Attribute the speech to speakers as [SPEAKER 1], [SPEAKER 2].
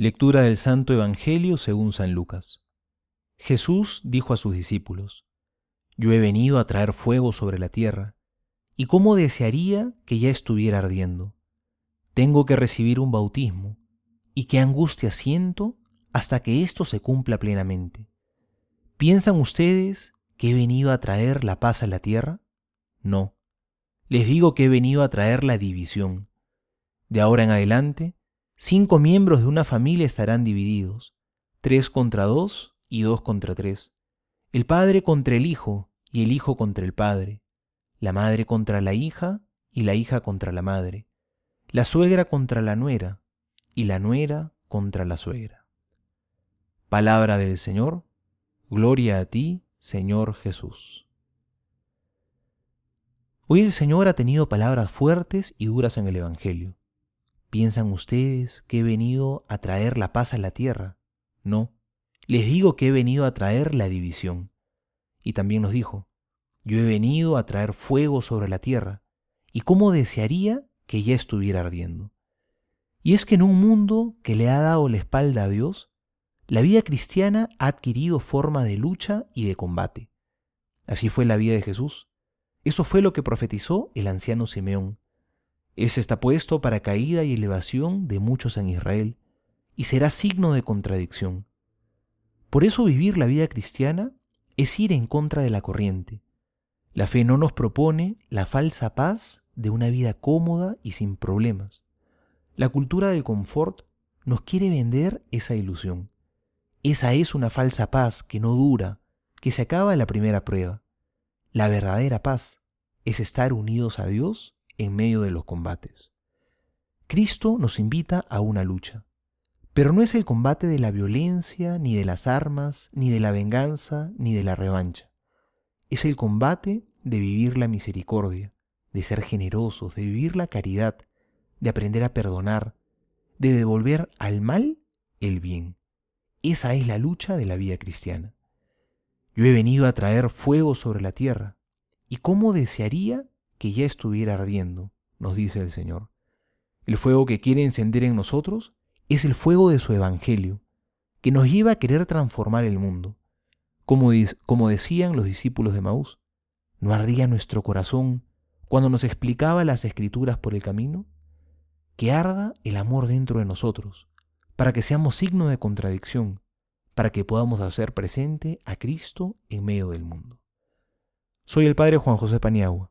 [SPEAKER 1] Lectura del Santo Evangelio según San Lucas. Jesús dijo a sus discípulos, Yo he venido a traer fuego sobre la tierra, y cómo desearía que ya estuviera ardiendo. Tengo que recibir un bautismo, y qué angustia siento hasta que esto se cumpla plenamente. ¿Piensan ustedes que he venido a traer la paz a la tierra? No. Les digo que he venido a traer la división. De ahora en adelante, Cinco miembros de una familia estarán divididos, tres contra dos y dos contra tres. El padre contra el hijo y el hijo contra el padre. La madre contra la hija y la hija contra la madre. La suegra contra la nuera y la nuera contra la suegra. Palabra del Señor. Gloria a ti, Señor Jesús. Hoy el Señor ha tenido palabras fuertes y duras en el Evangelio. ¿Piensan ustedes que he venido a traer la paz a la tierra? No, les digo que he venido a traer la división. Y también nos dijo, yo he venido a traer fuego sobre la tierra, y cómo desearía que ya estuviera ardiendo. Y es que en un mundo que le ha dado la espalda a Dios, la vida cristiana ha adquirido forma de lucha y de combate. Así fue la vida de Jesús. Eso fue lo que profetizó el anciano Simeón. Ese está puesto para caída y elevación de muchos en Israel, y será signo de contradicción. Por eso vivir la vida cristiana es ir en contra de la corriente. La fe no nos propone la falsa paz de una vida cómoda y sin problemas. La cultura del confort nos quiere vender esa ilusión. Esa es una falsa paz que no dura, que se acaba en la primera prueba. La verdadera paz es estar unidos a Dios en medio de los combates. Cristo nos invita a una lucha, pero no es el combate de la violencia, ni de las armas, ni de la venganza, ni de la revancha. Es el combate de vivir la misericordia, de ser generosos, de vivir la caridad, de aprender a perdonar, de devolver al mal el bien. Esa es la lucha de la vida cristiana. Yo he venido a traer fuego sobre la tierra, y cómo desearía que ya estuviera ardiendo, nos dice el Señor. El fuego que quiere encender en nosotros es el fuego de su Evangelio, que nos lleva a querer transformar el mundo. Como, como decían los discípulos de Maús, ¿no ardía nuestro corazón cuando nos explicaba las escrituras por el camino? Que arda el amor dentro de nosotros, para que seamos signo de contradicción, para que podamos hacer presente a Cristo en medio del mundo. Soy el Padre Juan José Paniagua